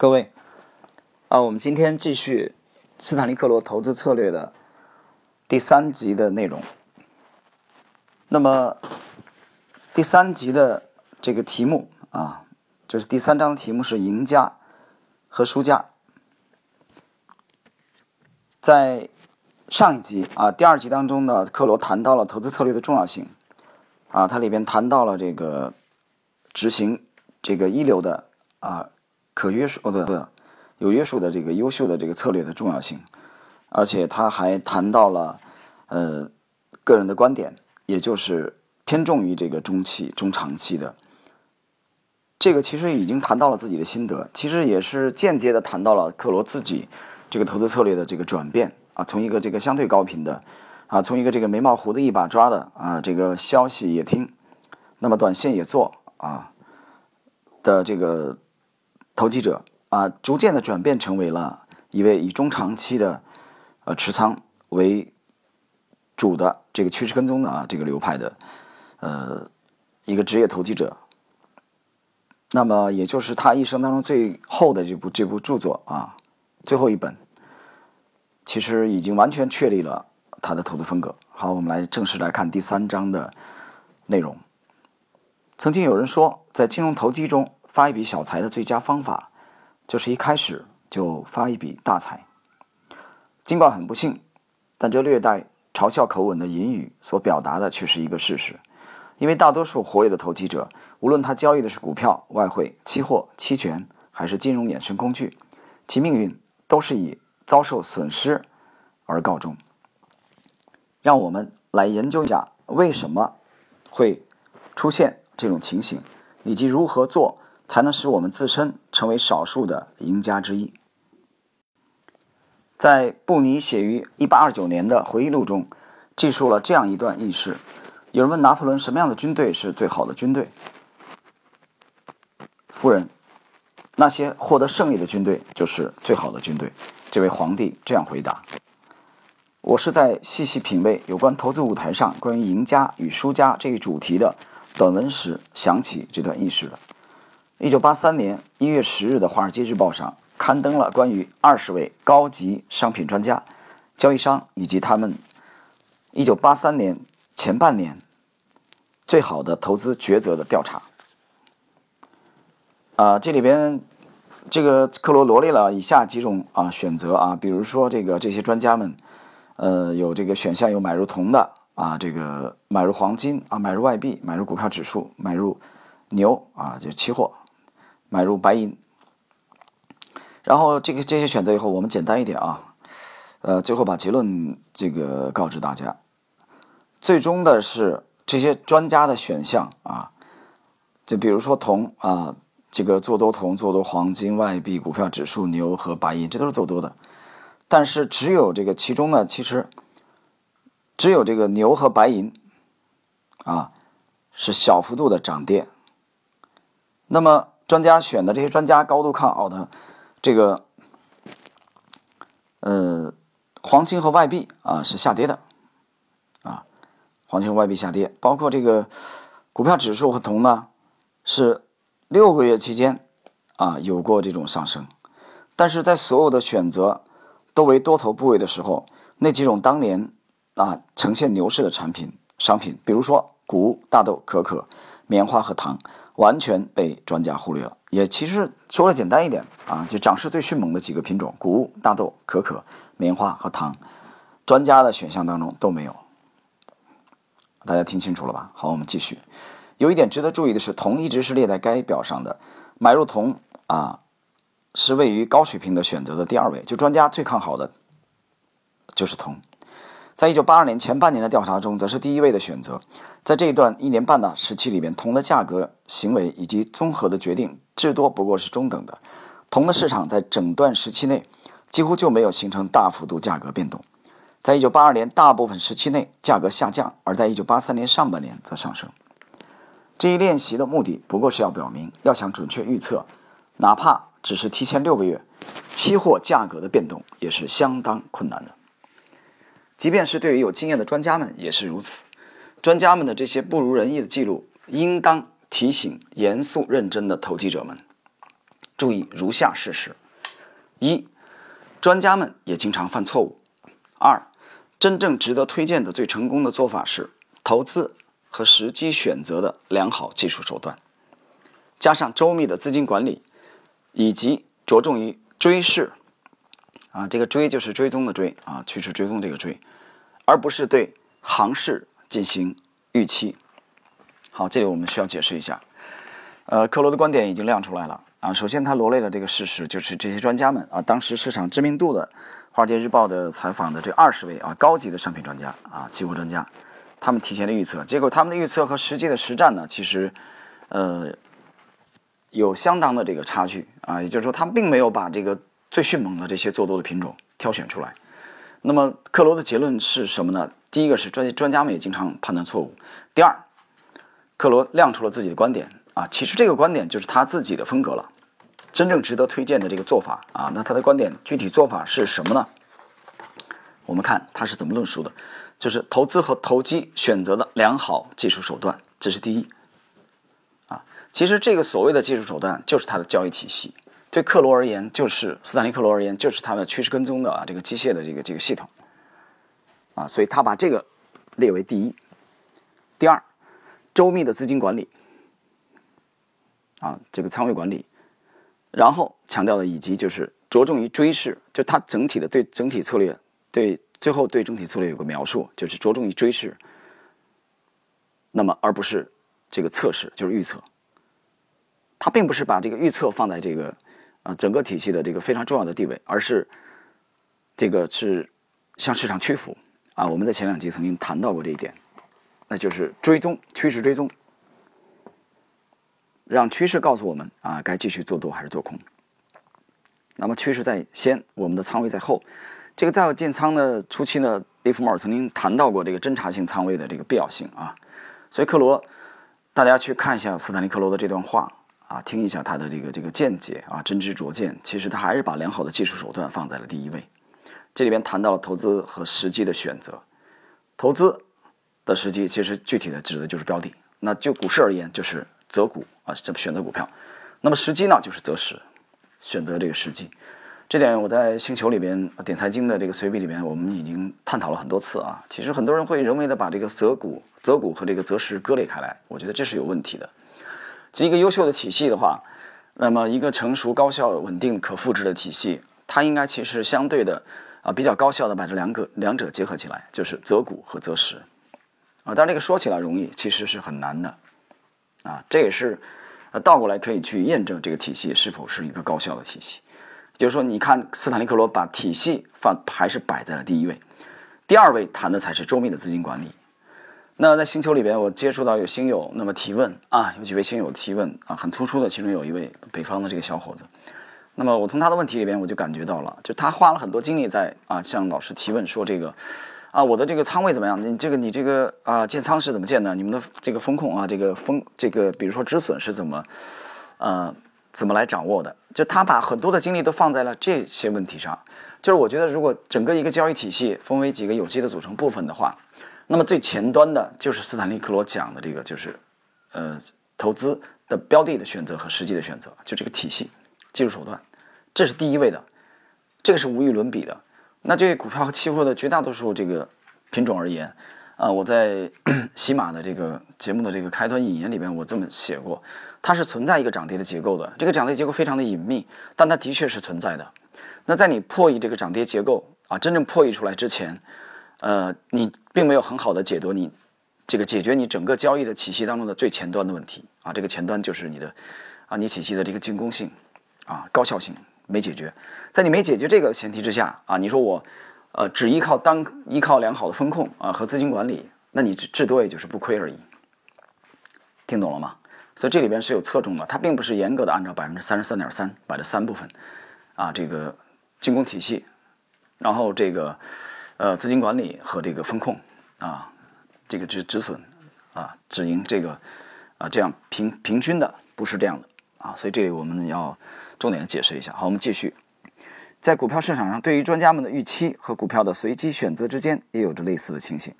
各位，啊，我们今天继续斯坦利克罗投资策略的第三集的内容。那么第三集的这个题目啊，就是第三章的题目是赢家和输家。在上一集啊，第二集当中呢，克罗谈到了投资策略的重要性啊，它里边谈到了这个执行这个一流的啊。可约束哦不不，有约束的这个优秀的这个策略的重要性，而且他还谈到了呃个人的观点，也就是偏重于这个中期、中长期的。这个其实已经谈到了自己的心得，其实也是间接的谈到了克罗自己这个投资策略的这个转变啊，从一个这个相对高频的啊，从一个这个眉毛胡子一把抓的啊，这个消息也听，那么短线也做啊的这个。投机者啊，逐渐的转变成为了一位以中长期的呃持仓为主的这个趋势跟踪的啊这个流派的呃一个职业投机者。那么也就是他一生当中最后的这部这部著作啊，最后一本，其实已经完全确立了他的投资风格。好，我们来正式来看第三章的内容。曾经有人说，在金融投机中。发一笔小财的最佳方法，就是一开始就发一笔大财。尽管很不幸，但这略带嘲笑口吻的隐语所表达的却是一个事实。因为大多数活跃的投机者，无论他交易的是股票、外汇、期货、期权，还是金融衍生工具，其命运都是以遭受损失而告终。让我们来研究一下为什么会出现这种情形，以及如何做。才能使我们自身成为少数的赢家之一。在布尼写于1829年的回忆录中，记述了这样一段轶事：有人问拿破仑什么样的军队是最好的军队，夫人，那些获得胜利的军队就是最好的军队。这位皇帝这样回答：“我是在细细品味有关投资舞台上关于赢家与输家这一主题的短文时，想起这段轶事的。”一九八三年一月十日的《华尔街日报》上刊登了关于二十位高级商品专家、交易商以及他们一九八三年前半年最好的投资抉择的调查。啊，这里边这个克罗罗列了以下几种啊选择啊，比如说这个这些专家们，呃，有这个选项有买入铜的啊，这个买入黄金啊，买入外币，买入股票指数，买入牛啊，就期货。买入白银，然后这个这些选择以后，我们简单一点啊，呃，最后把结论这个告知大家。最终的是这些专家的选项啊，就比如说铜啊，这个做多铜、做多黄金、外币、股票指数、牛和白银，这都是做多的。但是只有这个其中呢，其实只有这个牛和白银啊是小幅度的涨跌。那么。专家选的这些专家高度看好的这个，呃，黄金和外币啊是下跌的，啊，黄金和外币下跌，包括这个股票指数和铜呢是六个月期间啊有过这种上升，但是在所有的选择都为多头部位的时候，那几种当年啊呈现牛市的产品商品，比如说谷、大豆、可可、棉花和糖。完全被专家忽略了。也其实说的简单一点啊，就涨势最迅猛的几个品种：谷物、大豆、可可、棉花和糖，专家的选项当中都没有。大家听清楚了吧？好，我们继续。有一点值得注意的是，铜一直是列在该表上的。买入铜啊，是位于高水平的选择的第二位。就专家最看好的就是铜。在一九八二年前半年的调查中，则是第一位的选择。在这一段一年半的时期里面，铜的价格、行为以及综合的决定，至多不过是中等的。铜的市场在整段时期内几乎就没有形成大幅度价格变动。在一九八二年大部分时期内，价格下降；而在一九八三年上半年则上升。这一练习的目的不过是要表明，要想准确预测，哪怕只是提前六个月，期货价格的变动也是相当困难的。即便是对于有经验的专家们也是如此。专家们的这些不如人意的记录，应当提醒严肃认真的投机者们：注意如下事实：一，专家们也经常犯错误；二，真正值得推荐的最成功的做法是投资和时机选择的良好技术手段，加上周密的资金管理，以及着重于追市。啊，这个追就是追踪的追啊，趋势追踪这个追，而不是对行市进行预期。好，这里我们需要解释一下。呃，克罗的观点已经亮出来了啊。首先，他罗列了这个事实，就是这些专家们啊，当时市场知名度的《华尔街日报》的采访的这二十位啊高级的商品专家啊，期货专家，他们提前的预测，结果他们的预测和实际的实战呢，其实呃有相当的这个差距啊。也就是说，他们并没有把这个。最迅猛的这些做多的品种挑选出来，那么克罗的结论是什么呢？第一个是专专家们也经常判断错误。第二，克罗亮出了自己的观点啊，其实这个观点就是他自己的风格了。真正值得推荐的这个做法啊，那他的观点具体做法是什么呢？我们看他是怎么论述的，就是投资和投机选择的良好技术手段，这是第一。啊，其实这个所谓的技术手段就是他的交易体系。对克罗而言，就是斯坦利克罗而言，就是他的趋势跟踪的啊，这个机械的这个这个系统啊，所以他把这个列为第一。第二，周密的资金管理啊，这个仓位管理，然后强调的以及就是着重于追市，就他整体的对整体策略，对最后对整体策略有个描述，就是着重于追市，那么而不是这个测试，就是预测。他并不是把这个预测放在这个。啊，整个体系的这个非常重要的地位，而是这个是向市场屈服啊。我们在前两集曾经谈到过这一点，那就是追踪趋势追踪，让趋势告诉我们啊，该继续做多还是做空。那么趋势在先，我们的仓位在后。这个在我建仓的初期呢，利弗莫尔曾经谈到过这个侦查性仓位的这个必要性啊。所以克罗，大家去看一下斯坦利克罗的这段话。啊，听一下他的这个这个见解啊，真知灼见。其实他还是把良好的技术手段放在了第一位。这里边谈到了投资和时机的选择。投资的时机其实具体的指的就是标的。那就股市而言，就是择股啊，这选择股票。那么时机呢，就是择时，选择这个时机。这点我在星球里边点财经的这个随笔里边，我们已经探讨了很多次啊。其实很多人会人为的把这个择股、择股和这个择时割裂开来，我觉得这是有问题的。一个优秀的体系的话，那么一个成熟、高效、稳定、可复制的体系，它应该其实相对的啊比较高效的把这两个两者结合起来，就是择股和择时啊。但这个说起来容易，其实是很难的啊。这也是呃倒过来可以去验证这个体系是否是一个高效的体系。就是说，你看斯坦利克罗把体系放还是摆在了第一位，第二位谈的才是周密的资金管理。那在星球里边，我接触到有星友那么提问啊，有几位星友提问啊，很突出的，其中有一位北方的这个小伙子。那么我从他的问题里边，我就感觉到了，就他花了很多精力在啊向老师提问，说这个啊我的这个仓位怎么样？你这个你这个啊建仓是怎么建的？你们的这个风控啊，这个风这个比如说止损是怎么呃怎么来掌握的？就他把很多的精力都放在了这些问题上。就是我觉得，如果整个一个交易体系分为几个有机的组成部分的话。那么最前端的就是斯坦利克罗讲的这个，就是呃投资的标的的选择和实际的选择，就这个体系、技术手段，这是第一位的，这个是无与伦比的。那对股票和期货的绝大多数这个品种而言，啊，我在 喜马的这个节目的这个开端引言里边，我这么写过，它是存在一个涨跌的结构的，这个涨跌结构非常的隐秘，但它的确是存在的。那在你破译这个涨跌结构啊，真正破译出来之前。呃，你并没有很好的解读你这个解决你整个交易的体系当中的最前端的问题啊，这个前端就是你的啊，你体系的这个进攻性啊，高效性没解决，在你没解决这个前提之下啊，你说我呃只依靠单依靠良好的风控啊和资金管理，那你至多也就是不亏而已，听懂了吗？所以这里边是有侧重的，它并不是严格的按照百分之三十三点三把这三部分啊这个进攻体系，然后这个。呃，资金管理和这个风控啊，这个止止损啊，止盈这个啊，这样平平均的不是这样的啊，所以这里我们要重点的解释一下。好，我们继续，在股票市场上，对于专家们的预期和股票的随机选择之间也有着类似的情形。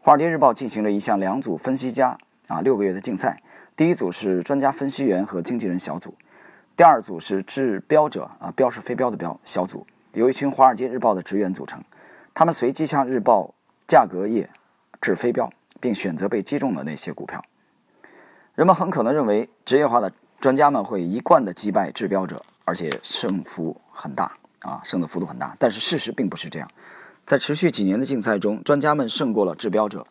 华尔街日报进行了一项两组分析家啊六个月的竞赛，第一组是专家分析员和经纪人小组，第二组是制标者啊，标是非标的标小组，由一群《华尔街日报》的职员组成，他们随机向日报价格页掷飞镖，并选择被击中的那些股票。人们很可能认为职业化的专家们会一贯的击败制标者，而且胜负很大啊，胜的幅度很大。但是事实并不是这样，在持续几年的竞赛中，专家们胜过了制标者，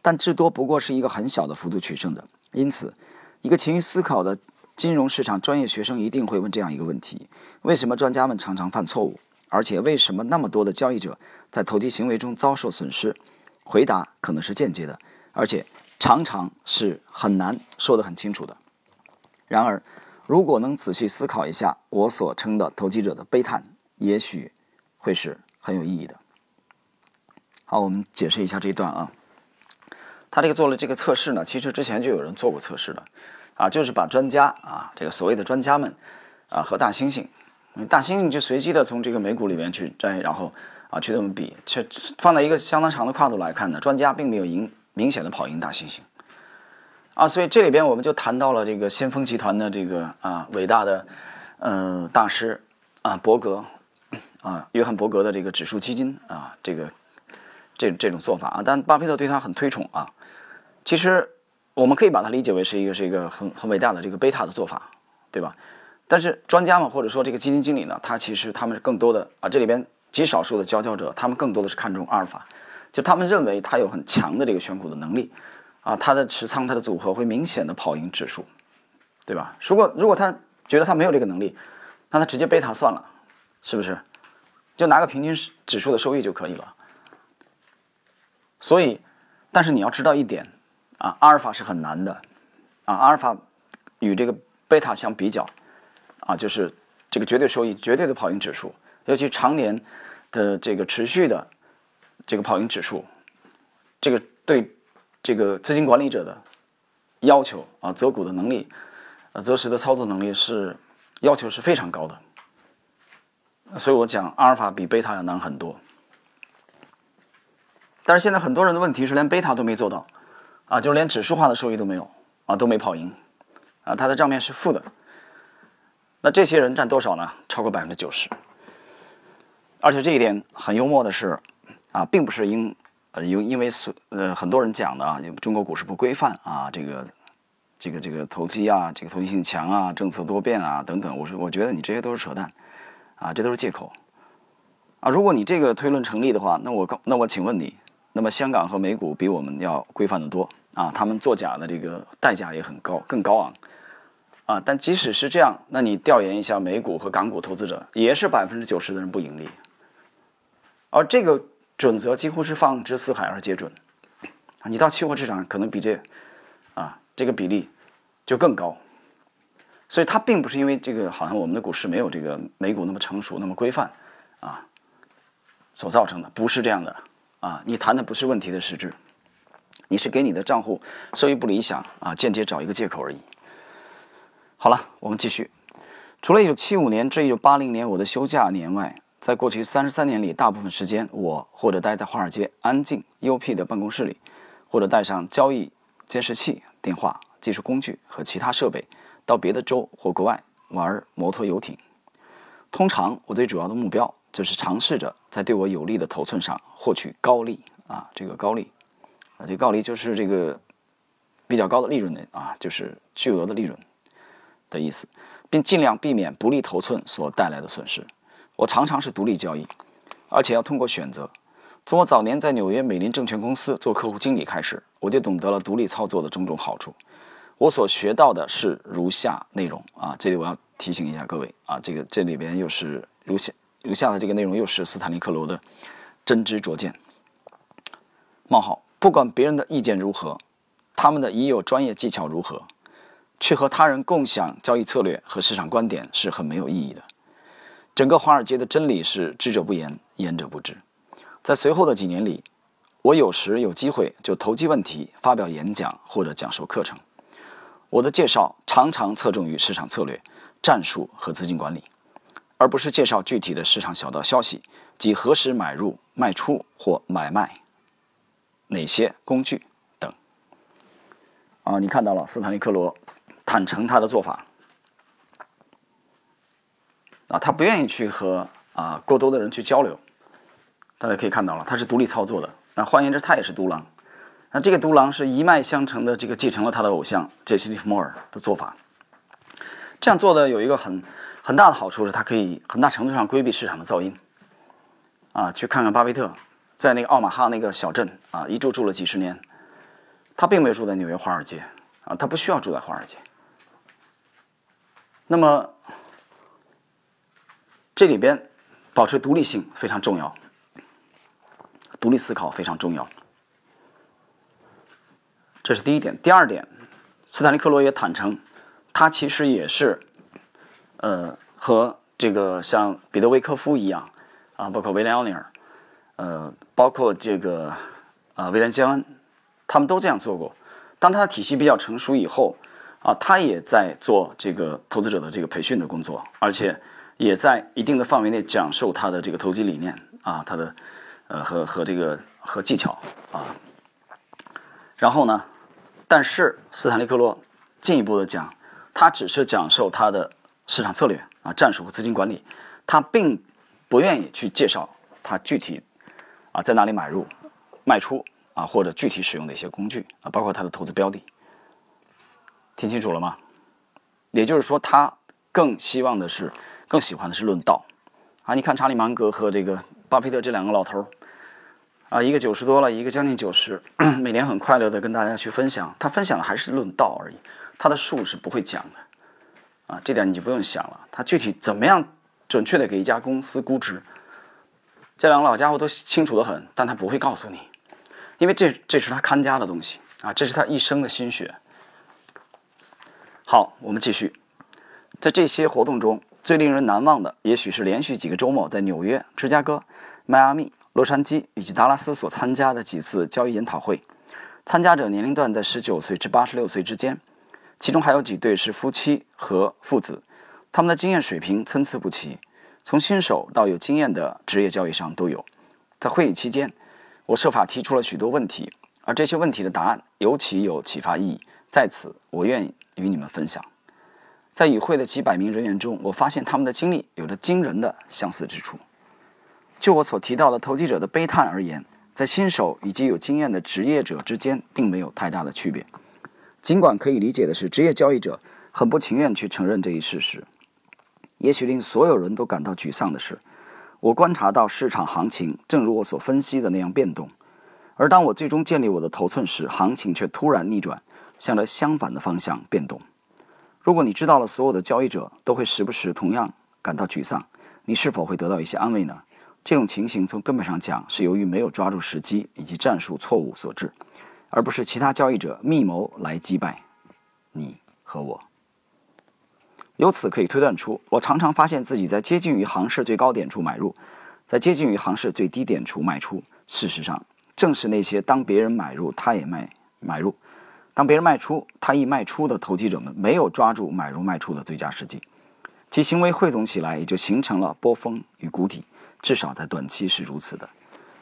但至多不过是一个很小的幅度取胜的。因此，一个勤于思考的金融市场专业学生一定会问这样一个问题：为什么专家们常常犯错误？而且为什么那么多的交易者在投机行为中遭受损失？回答可能是间接的，而且常常是很难说得很清楚的。然而，如果能仔细思考一下我所称的投机者的悲叹，也许会是很有意义的。好，我们解释一下这一段啊。他这个做了这个测试呢，其实之前就有人做过测试的，啊，就是把专家啊，这个所谓的专家们啊和大猩猩，大猩猩就随机的从这个美股里面去摘，然后啊去这么比，实放在一个相当长的跨度来看呢，专家并没有赢明显的跑赢大猩猩。啊，所以这里边我们就谈到了这个先锋集团的这个啊伟大的呃大师啊伯格啊约翰伯格的这个指数基金啊这个这这种做法啊，但巴菲特对他很推崇啊。其实我们可以把它理解为是一个是一个很很伟大的这个贝塔的做法，对吧？但是专家们或者说这个基金经理呢，他其实他们更多的啊这里边极少数的佼佼者，他们更多的是看重阿尔法，就他们认为他有很强的这个选股的能力。啊，他的持仓，他的组合会明显的跑赢指数，对吧？如果如果他觉得他没有这个能力，那他直接贝塔算了，是不是？就拿个平均指数的收益就可以了。所以，但是你要知道一点啊，阿尔法是很难的啊，阿尔法与这个贝塔相比较啊，就是这个绝对收益绝对的跑赢指数，尤其常年的这个持续的这个跑赢指数，这个对。这个资金管理者的要求啊，择股的能力，呃，择时的操作能力是要求是非常高的。所以我讲阿尔法比贝塔要难很多。但是现在很多人的问题是连贝塔都没做到，啊，就是连指数化的收益都没有，啊，都没跑赢，啊，它的账面是负的。那这些人占多少呢？超过百分之九十。而且这一点很幽默的是，啊，并不是因。呃，因因为所呃很多人讲的啊，中国股市不规范啊，这个这个这个投机啊，这个投机性强啊，政策多变啊等等，我说我觉得你这些都是扯淡啊，这都是借口啊。如果你这个推论成立的话，那我告那我请问你，那么香港和美股比我们要规范的多啊，他们作假的这个代价也很高，更高昂啊。但即使是这样，那你调研一下美股和港股投资者，也是百分之九十的人不盈利，而这个。准则几乎是放之四海而皆准，你到期货市场可能比这，啊，这个比例就更高，所以它并不是因为这个好像我们的股市没有这个美股那么成熟那么规范，啊，所造成的不是这样的，啊，你谈的不是问题的实质，你是给你的账户收益不理想啊，间接找一个借口而已。好了，我们继续，除了一九七五年至一九八零年我的休假年外。在过去三十三年里，大部分时间我或者待在华尔街安静 UP 的办公室里，或者带上交易监视器、电话、技术工具和其他设备，到别的州或国外玩摩托游艇。通常，我最主要的目标就是尝试着在对我有利的头寸上获取高利啊，这个高利啊，这个高利就是这个比较高的利润的啊，就是巨额的利润的意思，并尽量避免不利头寸所带来的损失。我常常是独立交易，而且要通过选择。从我早年在纽约美林证券公司做客户经理开始，我就懂得了独立操作的种种好处。我所学到的是如下内容啊，这里我要提醒一下各位啊，这个这里边又是如下如下的这个内容又是斯坦利克罗的真知灼见。冒号，不管别人的意见如何，他们的已有专业技巧如何，去和他人共享交易策略和市场观点是很没有意义的。整个华尔街的真理是知者不言，言者不知。在随后的几年里，我有时有机会就投机问题发表演讲或者讲授课程。我的介绍常常侧重于市场策略、战术和资金管理，而不是介绍具体的市场小道消息及何时买入、卖出或买卖哪些工具等。啊，你看到了斯坦利·克罗坦诚他的做法。啊，他不愿意去和啊过多的人去交流。大家可以看到了，他是独立操作的。那换言之，他也是独狼。那这个独狼是一脉相承的，这个继承了他的偶像杰西·利弗莫尔的做法。这样做的有一个很很大的好处是，他可以很大程度上规避市场的噪音。啊，去看看巴菲特在那个奥马哈那个小镇啊，一住住了几十年。他并没有住在纽约华尔街啊，他不需要住在华尔街。那么这里边保持独立性非常重要，独立思考非常重要。这是第一点。第二点，斯坦利·克罗也坦诚，他其实也是，呃，和这个像彼得·维科夫一样，啊，包括威廉·奥尼尔，呃，包括这个啊，威廉·江恩，他们都这样做过。当他的体系比较成熟以后，啊，他也在做这个投资者的这个培训的工作，而且也在一定的范围内讲授他的这个投机理念啊，他的呃和和这个和技巧啊。然后呢？但是斯坦利·克洛进一步的讲，他只是讲授他的市场策略啊、战术和资金管理，他并不愿意去介绍他具体啊在哪里买入、卖出啊或者具体使用的一些工具啊，包括他的投资标的。听清楚了吗？也就是说，他更希望的是、更喜欢的是论道啊。你看查理芒格和这个巴菲特这两个老头儿。啊，一个九十多了，一个将近九十，每年很快乐的跟大家去分享。他分享的还是论道而已，他的术是不会讲的。啊，这点你就不用想了。他具体怎么样准确的给一家公司估值，这两个老家伙都清楚的很，但他不会告诉你，因为这这是他看家的东西啊，这是他一生的心血。好，我们继续，在这些活动中最令人难忘的，也许是连续几个周末在纽约、芝加哥、迈阿密。洛杉矶以及达拉斯所参加的几次交易研讨会，参加者年龄段在十九岁至八十六岁之间，其中还有几对是夫妻和父子，他们的经验水平参差不齐，从新手到有经验的职业交易商都有。在会议期间，我设法提出了许多问题，而这些问题的答案尤其有启发意义，在此我愿意与你们分享。在与会的几百名人员中，我发现他们的经历有着惊人的相似之处。就我所提到的投机者的悲叹而言，在新手以及有经验的职业者之间并没有太大的区别。尽管可以理解的是，职业交易者很不情愿去承认这一事实。也许令所有人都感到沮丧的是，我观察到市场行情正如我所分析的那样变动，而当我最终建立我的头寸时，行情却突然逆转，向着相反的方向变动。如果你知道了所有的交易者都会时不时同样感到沮丧，你是否会得到一些安慰呢？这种情形从根本上讲是由于没有抓住时机以及战术错误所致，而不是其他交易者密谋来击败你和我。由此可以推断出，我常常发现自己在接近于行市最高点处买入，在接近于行市最低点处卖出。事实上，正是那些当别人买入他也卖买入，当别人卖出他亦卖出的投机者们，没有抓住买入卖出的最佳时机，其行为汇总起来也就形成了波峰与谷底。至少在短期是如此的，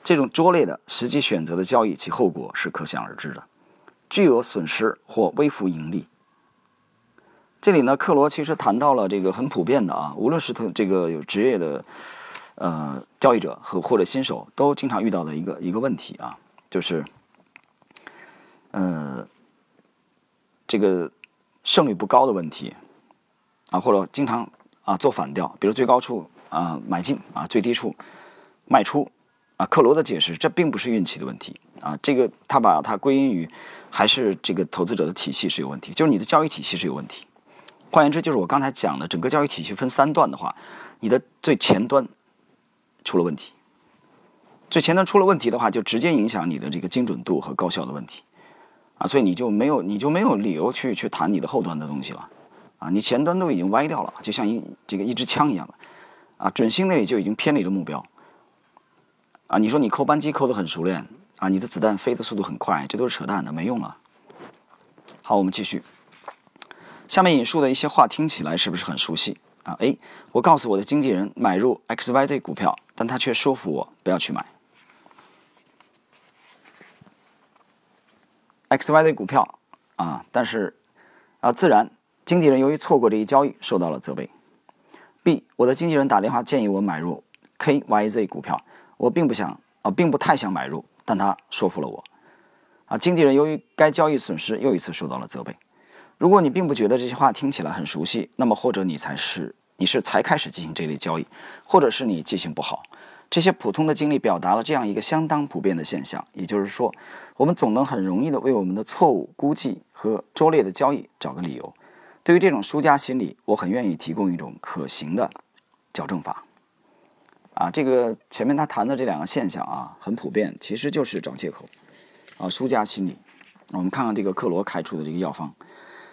这种拙劣的实际选择的交易，其后果是可想而知的，巨额损失或微幅盈利。这里呢，克罗其实谈到了这个很普遍的啊，无论是这个有职业的呃交易者和或者新手，都经常遇到的一个一个问题啊，就是呃这个胜率不高的问题啊，或者经常啊做反调，比如最高处。啊，买进啊，最低处卖出啊。克罗的解释，这并不是运气的问题啊，这个他把它归因于还是这个投资者的体系是有问题，就是你的交易体系是有问题。换言之，就是我刚才讲的，整个交易体系分三段的话，你的最前端出了问题，最前端出了问题的话，就直接影响你的这个精准度和高效的问题啊，所以你就没有你就没有理由去去谈你的后端的东西了啊，你前端都已经歪掉了，就像一这个一支枪一样了。啊，准星那里就已经偏离了目标。啊，你说你扣扳机扣得很熟练，啊，你的子弹飞的速度很快，这都是扯淡的，没用了。好，我们继续。下面引述的一些话听起来是不是很熟悉？啊，A，我告诉我的经纪人买入 XYZ 股票，但他却说服我不要去买 XYZ 股票。啊，但是啊，自然经纪人由于错过这一交易，受到了责备。B，我的经纪人打电话建议我买入 KYZ 股票，我并不想啊，并不太想买入，但他说服了我。啊，经纪人由于该交易损失又一次受到了责备。如果你并不觉得这些话听起来很熟悉，那么或者你才是你是才开始进行这类交易，或者是你记性不好。这些普通的经历表达了这样一个相当普遍的现象，也就是说，我们总能很容易的为我们的错误估计和拙劣的交易找个理由。对于这种输家心理，我很愿意提供一种可行的矫正法。啊，这个前面他谈的这两个现象啊，很普遍，其实就是找借口。啊，输家心理。我们看看这个克罗开出的这个药方：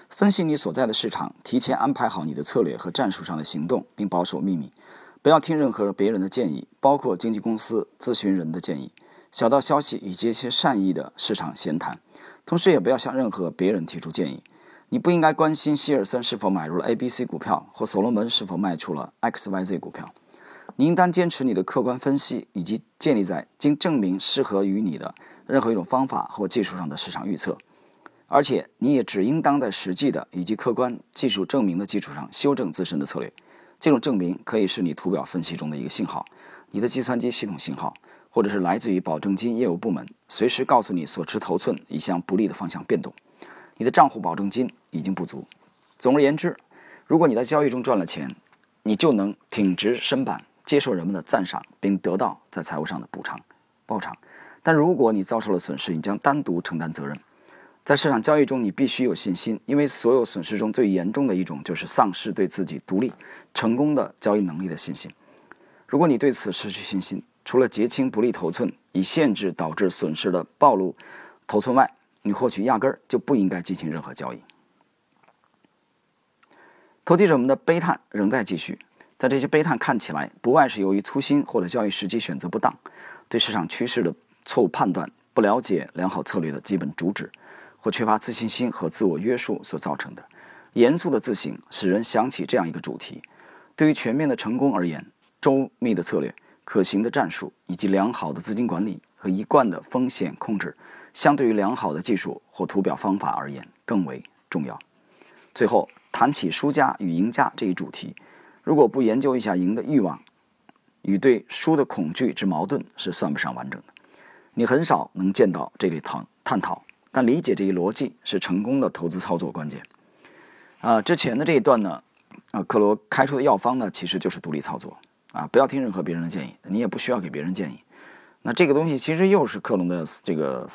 分析你所在的市场，提前安排好你的策略和战术上的行动，并保守秘密，不要听任何别人的建议，包括经纪公司咨询人的建议、小道消息以及一些善意的市场闲谈。同时，也不要向任何别人提出建议。你不应该关心希尔森是否买入了 A、B、C 股票，或所罗门是否卖出了 X、Y、Z 股票。你应当坚持你的客观分析，以及建立在经证明适合于你的任何一种方法或技术上的市场预测。而且，你也只应当在实际的以及客观技术证明的基础上修正自身的策略。这种证明可以是你图表分析中的一个信号，你的计算机系统信号，或者是来自于保证金业务部门随时告诉你所持头寸已向不利的方向变动。你的账户保证金已经不足。总而言之，如果你在交易中赚了钱，你就能挺直身板，接受人们的赞赏，并得到在财务上的补偿、报偿。但如果你遭受了损失，你将单独承担责任。在市场交易中，你必须有信心，因为所有损失中最严重的一种就是丧失对自己独立、成功的交易能力的信心。如果你对此失去信心，除了结清不利头寸，以限制导致损失的暴露头寸外，你或许压根儿就不应该进行任何交易。投机者们的悲叹仍在继续，在这些悲叹看起来，不外是由于粗心或者交易时机选择不当，对市场趋势的错误判断，不了解良好策略的基本主旨，或缺乏自信心和自我约束所造成的。严肃的自省使人想起这样一个主题：对于全面的成功而言，周密的策略、可行的战术以及良好的资金管理和一贯的风险控制。相对于良好的技术或图表方法而言，更为重要。最后谈起输家与赢家这一主题，如果不研究一下赢的欲望与对输的恐惧之矛盾，是算不上完整的。你很少能见到这类讨探讨，但理解这一逻辑是成功的投资操作关键。啊，之前的这一段呢，啊，克罗开出的药方呢，其实就是独立操作啊，不要听任何别人的建议，你也不需要给别人建议。那这个东西其实又是克隆的这个。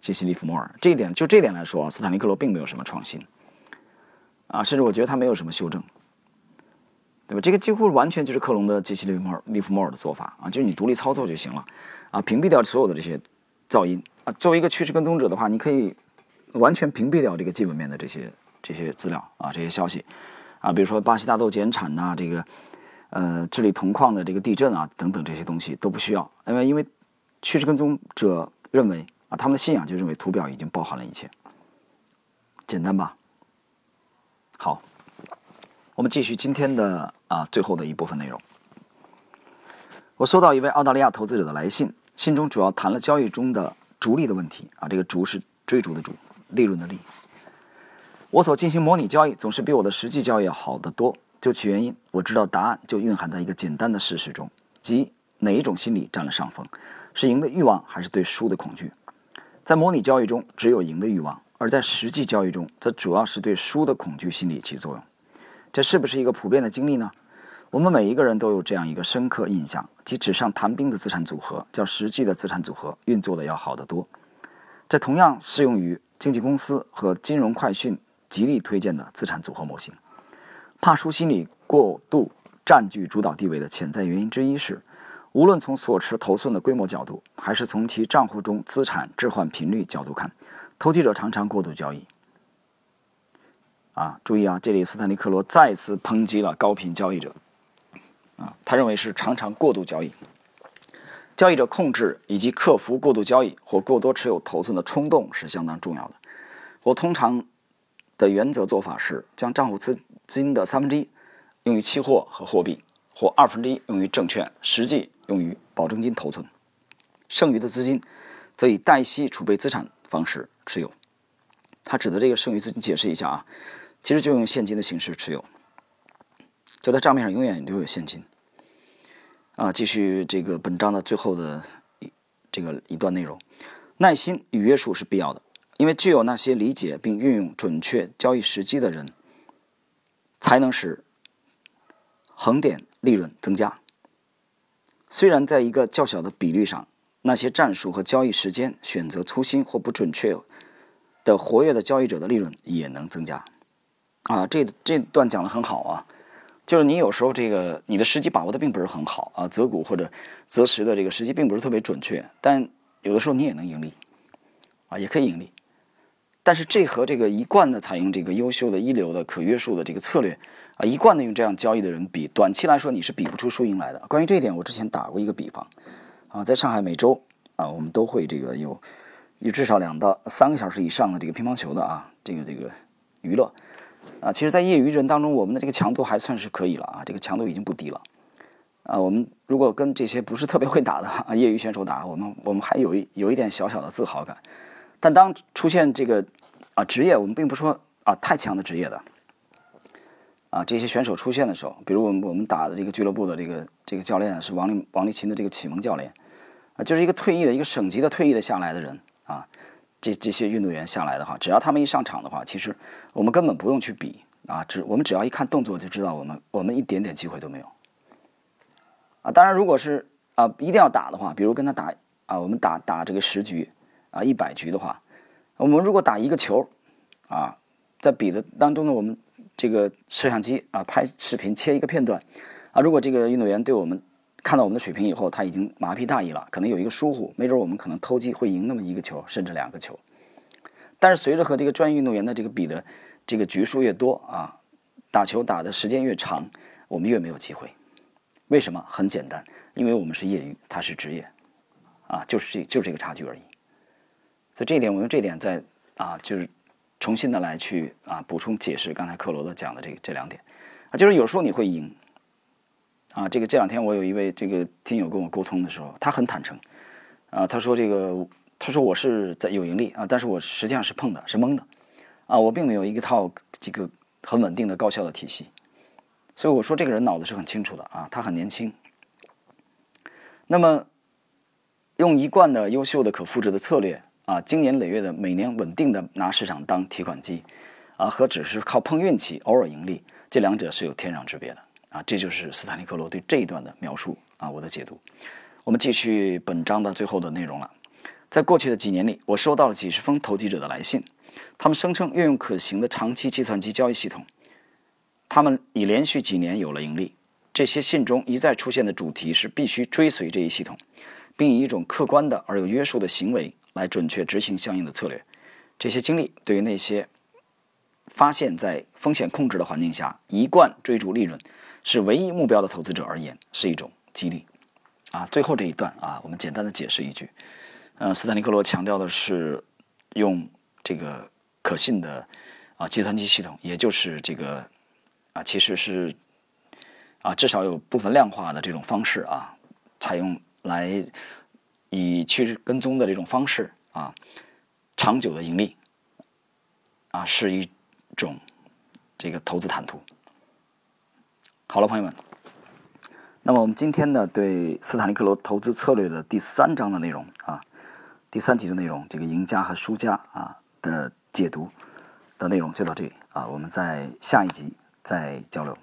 杰西·利弗莫尔，这一点就这点来说啊，斯坦利·克罗并没有什么创新，啊，甚至我觉得他没有什么修正，对吧？这个几乎完全就是克隆的杰西·利弗莫尔、利弗莫尔的做法啊，就是你独立操作就行了，啊，屏蔽掉所有的这些噪音作为一个趋势跟踪者的话，你可以完全屏蔽掉这个基本面的这些这些资料啊，这些消息啊，比如说巴西大豆减产呐，这个呃，智利铜矿的这个地震啊等等这些东西都不需要，因为因为趋势跟踪者认为。啊，他们的信仰就认为图表已经包含了一切，简单吧？好，我们继续今天的啊最后的一部分内容。我收到一位澳大利亚投资者的来信，信中主要谈了交易中的逐利的问题啊，这个“逐”是追逐的“逐”，利润的“利”。我所进行模拟交易总是比我的实际交易要好得多，究其原因，我知道答案就蕴含在一个简单的事实中，即哪一种心理占了上风，是赢的欲望还是对输的恐惧？在模拟交易中，只有赢的欲望；而在实际交易中，则主要是对输的恐惧心理起作用。这是不是一个普遍的经历呢？我们每一个人都有这样一个深刻印象：即纸上谈兵的资产组合，较实际的资产组合运作的要好得多。这同样适用于经纪公司和金融快讯极力推荐的资产组合模型。怕输心理过度占据主导地位的潜在原因之一是。无论从所持头寸的规模角度，还是从其账户中资产置换频率角度看，投机者常常过度交易。啊，注意啊，这里斯坦利·克罗再次抨击了高频交易者。啊，他认为是常常过度交易。交易者控制以及克服过度交易或过多持有头寸的冲动是相当重要的。我通常的原则做法是将账户资金的三分之一用于期货和货币，或二分之一用于证券，实际。用于保证金头寸，剩余的资金则以代息储备资产方式持有。他指的这个剩余资金，解释一下啊，其实就用现金的形式持有。就在账面上永远留有现金。啊，继续这个本章的最后的一这个一段内容，耐心与约束是必要的，因为只有那些理解并运用准确交易时机的人，才能使横点利润增加。虽然在一个较小的比率上，那些战术和交易时间选择粗心或不准确的活跃的交易者的利润也能增加。啊，这这段讲的很好啊。就是你有时候这个你的时机把握的并不是很好啊，择股或者择时的这个时机并不是特别准确，但有的时候你也能盈利，啊，也可以盈利。但是这和这个一贯的采用这个优秀的一流的可约束的这个策略啊，一贯的用这样交易的人比，短期来说你是比不出输赢来的。关于这一点，我之前打过一个比方啊，在上海每周啊，我们都会这个有有至少两到三个小时以上的这个乒乓球的啊，这个这个娱乐。啊，其实，在业余人当中，我们的这个强度还算是可以了啊，这个强度已经不低了。啊，我们如果跟这些不是特别会打的啊业余选手打，我们我们还有一有一点小小的自豪感。但当出现这个啊职业，我们并不说啊太强的职业的啊这些选手出现的时候，比如我们我们打的这个俱乐部的这个这个教练是王立王励勤的这个启蒙教练啊，就是一个退役的一个省级的退役的下来的人。这这些运动员下来的话，只要他们一上场的话，其实我们根本不用去比啊，只我们只要一看动作就知道，我们我们一点点机会都没有啊。当然，如果是啊一定要打的话，比如跟他打啊，我们打打这个十局啊一百局的话，我们如果打一个球啊，在比的当中呢，我们这个摄像机啊拍视频切一个片段啊，如果这个运动员对我们。看到我们的水平以后，他已经麻痹大意了，可能有一个疏忽，没准我们可能偷鸡会赢那么一个球，甚至两个球。但是随着和这个专业运动员的这个比的这个局数越多啊，打球打的时间越长，我们越没有机会。为什么？很简单，因为我们是业余，他是职业，啊，就是这就这个差距而已。所以这一点，我用这点再啊，就是重新的来去啊补充解释刚才克罗的讲的这这两点啊，就是有时候你会赢。啊，这个这两天我有一位这个听友跟我沟通的时候，他很坦诚，啊，他说这个，他说我是在有盈利啊，但是我实际上是碰的，是蒙的，啊，我并没有一套这个很稳定的高效的体系，所以我说这个人脑子是很清楚的啊，他很年轻，那么用一贯的优秀的可复制的策略啊，经年累月的每年稳定的拿市场当提款机，啊，和只是靠碰运气偶尔盈利，这两者是有天壤之别的。啊，这就是斯坦利·克罗对这一段的描述啊，我的解读。我们继续本章的最后的内容了。在过去的几年里，我收到了几十封投机者的来信，他们声称运用可行的长期计算机交易系统，他们已连续几年有了盈利。这些信中一再出现的主题是必须追随这一系统，并以一种客观的而有约束的行为来准确执行相应的策略。这些经历对于那些发现，在风险控制的环境下一贯追逐利润。是唯一目标的投资者而言是一种激励，啊，最后这一段啊，我们简单的解释一句，呃，斯坦尼克罗强调的是用这个可信的啊计算机系统，也就是这个啊，其实是啊至少有部分量化的这种方式啊，采用来以趋势跟踪的这种方式啊，长久的盈利啊，是一种这个投资坦途。好了，朋友们，那么我们今天呢，对斯坦利克罗投资策略的第三章的内容啊，第三集的内容，这个赢家和输家啊的解读的内容就到这里啊，我们在下一集再交流。